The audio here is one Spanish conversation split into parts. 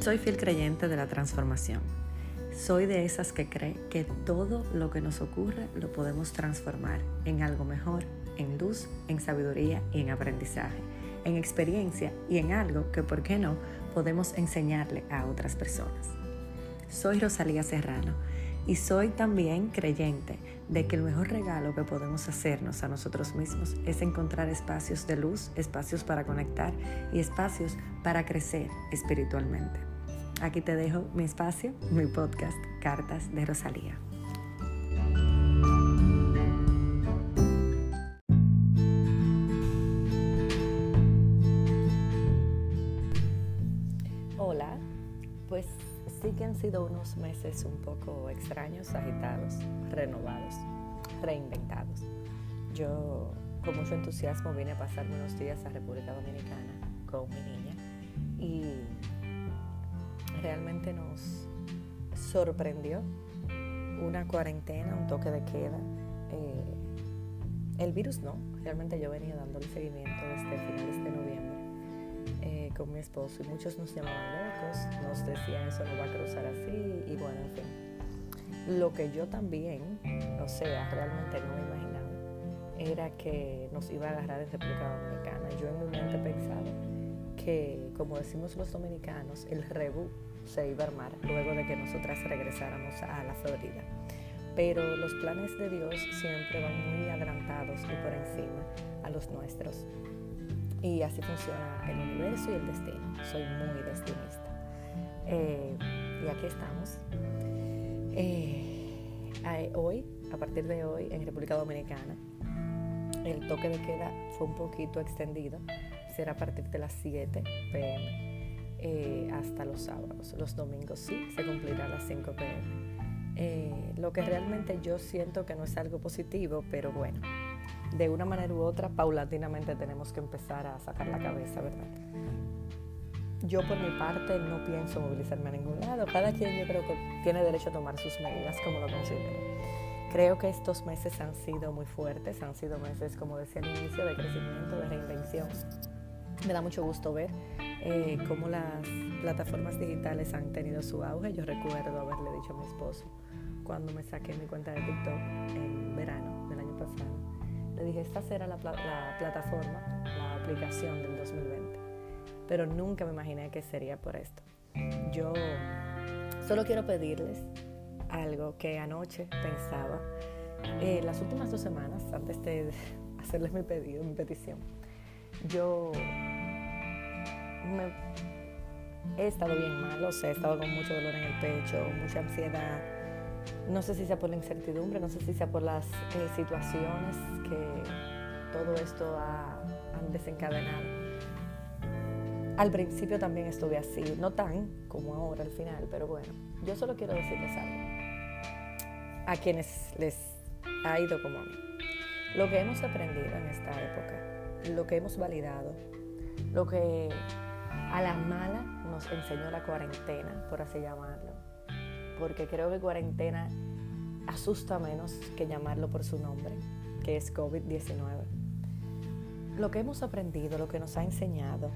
Soy fiel creyente de la transformación. Soy de esas que cree que todo lo que nos ocurre lo podemos transformar en algo mejor, en luz, en sabiduría y en aprendizaje, en experiencia y en algo que, ¿por qué no?, podemos enseñarle a otras personas. Soy Rosalía Serrano y soy también creyente de que el mejor regalo que podemos hacernos a nosotros mismos es encontrar espacios de luz, espacios para conectar y espacios para crecer espiritualmente. Aquí te dejo mi espacio, mi podcast, Cartas de Rosalía. Hola, pues sí que han sido unos meses un poco extraños, agitados, renovados, reinventados. Yo con mucho entusiasmo vine a pasarme unos días a República Dominicana con mi niña y realmente nos sorprendió una cuarentena, un toque de queda. Eh, el virus no, realmente yo venía dándole seguimiento desde finales con mi esposo y muchos nos llamaban locos, nos decían eso no va a cruzar así y bueno, en fin. Lo que yo también, o sea, realmente no me imaginaba era que nos iba a agarrar en República Dominicana. Yo en mi mente pensaba que, como decimos los dominicanos, el rebú se iba a armar luego de que nosotras regresáramos a la Florida. Pero los planes de Dios siempre van muy adelantados y por encima a los nuestros. Y así funciona el universo y el destino. Soy muy destinista. Eh, y aquí estamos. Eh, hoy, a partir de hoy, en República Dominicana, el toque de queda fue un poquito extendido. Será a partir de las 7 pm eh, hasta los sábados. Los domingos sí, se cumplirá a las 5 pm. Eh, lo que realmente yo siento que no es algo positivo, pero bueno, de una manera u otra, paulatinamente tenemos que empezar a sacar la cabeza, ¿verdad? Yo por mi parte no pienso movilizarme a ningún lado. Cada quien yo creo que tiene derecho a tomar sus medidas como lo considere. Creo que estos meses han sido muy fuertes, han sido meses, como decía al inicio, de crecimiento, de reinvención. Me da mucho gusto ver eh, cómo las plataformas digitales han tenido su auge. Yo recuerdo haberle dicho a mi esposo cuando me saqué mi cuenta de TikTok en verano del año pasado. Le dije, esta será la, la plataforma, la aplicación del 2020. Pero nunca me imaginé que sería por esto. Yo solo quiero pedirles algo que anoche pensaba. Eh, las últimas dos semanas, antes de hacerles mi pedido, mi petición, yo he estado bien mal, o sea, he estado con mucho dolor en el pecho, mucha ansiedad. No sé si sea por la incertidumbre, no sé si sea por las eh, situaciones que todo esto ha, desencadenado. Al principio también estuve así, no tan como ahora al final, pero bueno, yo solo quiero decirles algo a quienes les ha ido como a mí. Lo que hemos aprendido en esta época, lo que hemos validado, lo que a la mala nos enseñó la cuarentena, por así llamarlo. Porque creo que cuarentena asusta menos que llamarlo por su nombre, que es COVID-19. Lo que hemos aprendido, lo que nos ha enseñado,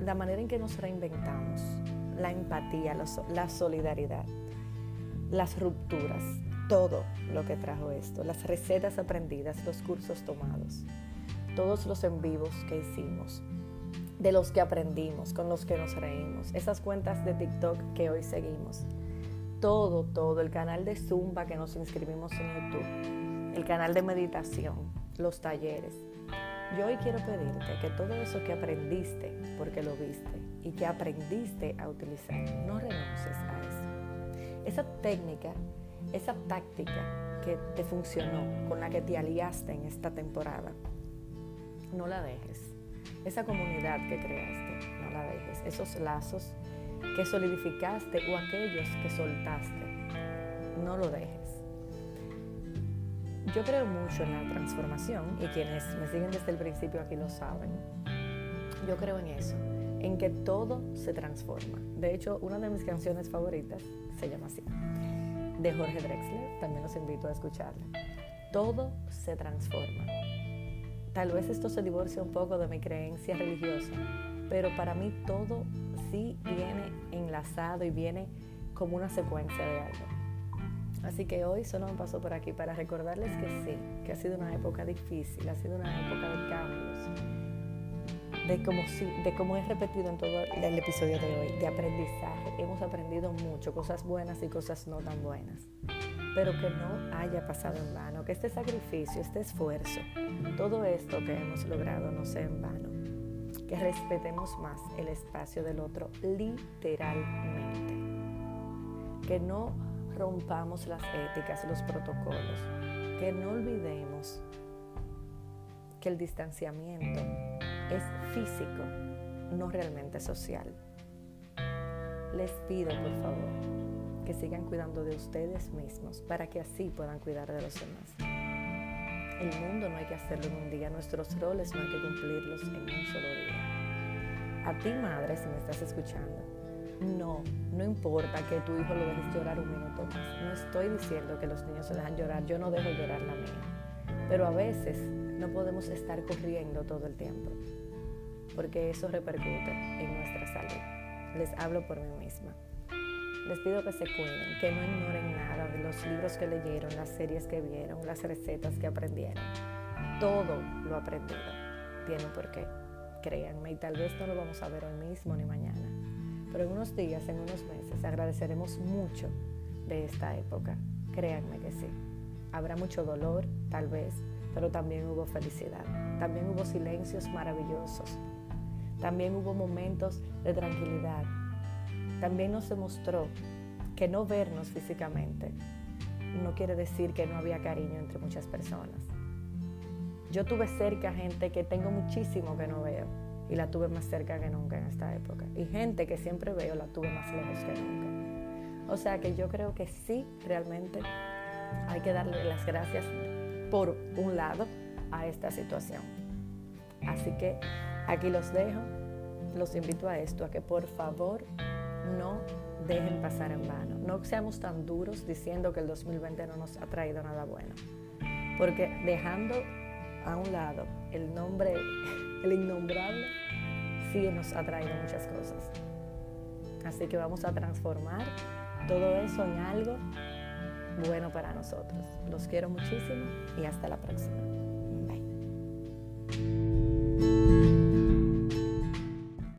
la manera en que nos reinventamos, la empatía, la solidaridad, las rupturas, todo lo que trajo esto, las recetas aprendidas, los cursos tomados, todos los en vivos que hicimos, de los que aprendimos, con los que nos reímos, esas cuentas de TikTok que hoy seguimos, todo, todo, el canal de Zumba que nos inscribimos en YouTube, el canal de meditación, los talleres. Yo hoy quiero pedirte que todo eso que aprendiste, porque lo viste, y que aprendiste a utilizar, no renuncies a eso. Esa técnica, esa táctica que te funcionó, con la que te aliaste en esta temporada, no la dejes esa comunidad que creaste, no la dejes. Esos lazos que solidificaste o aquellos que soltaste, no lo dejes. Yo creo mucho en la transformación y quienes me siguen desde el principio aquí lo saben. Yo creo en eso, en que todo se transforma. De hecho, una de mis canciones favoritas se llama así, de Jorge Drexler, también los invito a escucharla. Todo se transforma. Tal vez esto se divorcia un poco de mi creencia religiosa, pero para mí todo sí viene enlazado y viene como una secuencia de algo. Así que hoy solo me paso por aquí para recordarles que sí, que ha sido una época difícil, ha sido una época de cambios, de como, si, repetido en todo el episodio de hoy, de aprendizaje. Hemos aprendido mucho, cosas buenas y cosas no tan buenas, pero que no haya pasado en vano, que este sacrificio, este esfuerzo, todo esto que hemos logrado no sea en vano, respetemos más el espacio del otro literalmente, que no rompamos las éticas, los protocolos, que no olvidemos que el distanciamiento es físico, no realmente social. Les pido, por favor, que sigan cuidando de ustedes mismos para que así puedan cuidar de los demás. El mundo no hay que hacerlo en un día, nuestros roles no hay que cumplirlos en un solo día. A ti, madre, si me estás escuchando, no, no importa que tu hijo lo dejes llorar un minuto más. No estoy diciendo que los niños se dejan llorar, yo no dejo llorar la mía. Pero a veces no podemos estar corriendo todo el tiempo, porque eso repercute en nuestra salud. Les hablo por mí misma. Les pido que se cuiden, que no ignoren nada de los libros que leyeron, las series que vieron, las recetas que aprendieron. Todo lo aprendido tiene un porqué, créanme, y tal vez no lo vamos a ver hoy mismo ni mañana pero en unos días, en unos meses, agradeceremos mucho de esta época. Créanme que sí. Habrá mucho dolor, tal vez, pero también hubo felicidad. También hubo silencios maravillosos. También hubo momentos de tranquilidad. También nos demostró que no vernos físicamente no quiere decir que no había cariño entre muchas personas. Yo tuve cerca gente que tengo muchísimo que no veo y la tuve más cerca que nunca en esta época. Y gente que siempre veo la tuve más lejos que nunca. O sea que yo creo que sí, realmente hay que darle las gracias por un lado a esta situación. Así que aquí los dejo, los invito a esto, a que por favor no dejen pasar en vano. No seamos tan duros diciendo que el 2020 no nos ha traído nada bueno. Porque dejando a un lado el nombre el innombrable sí nos ha traído muchas cosas. Así que vamos a transformar todo eso en algo bueno para nosotros. Los quiero muchísimo y hasta la próxima.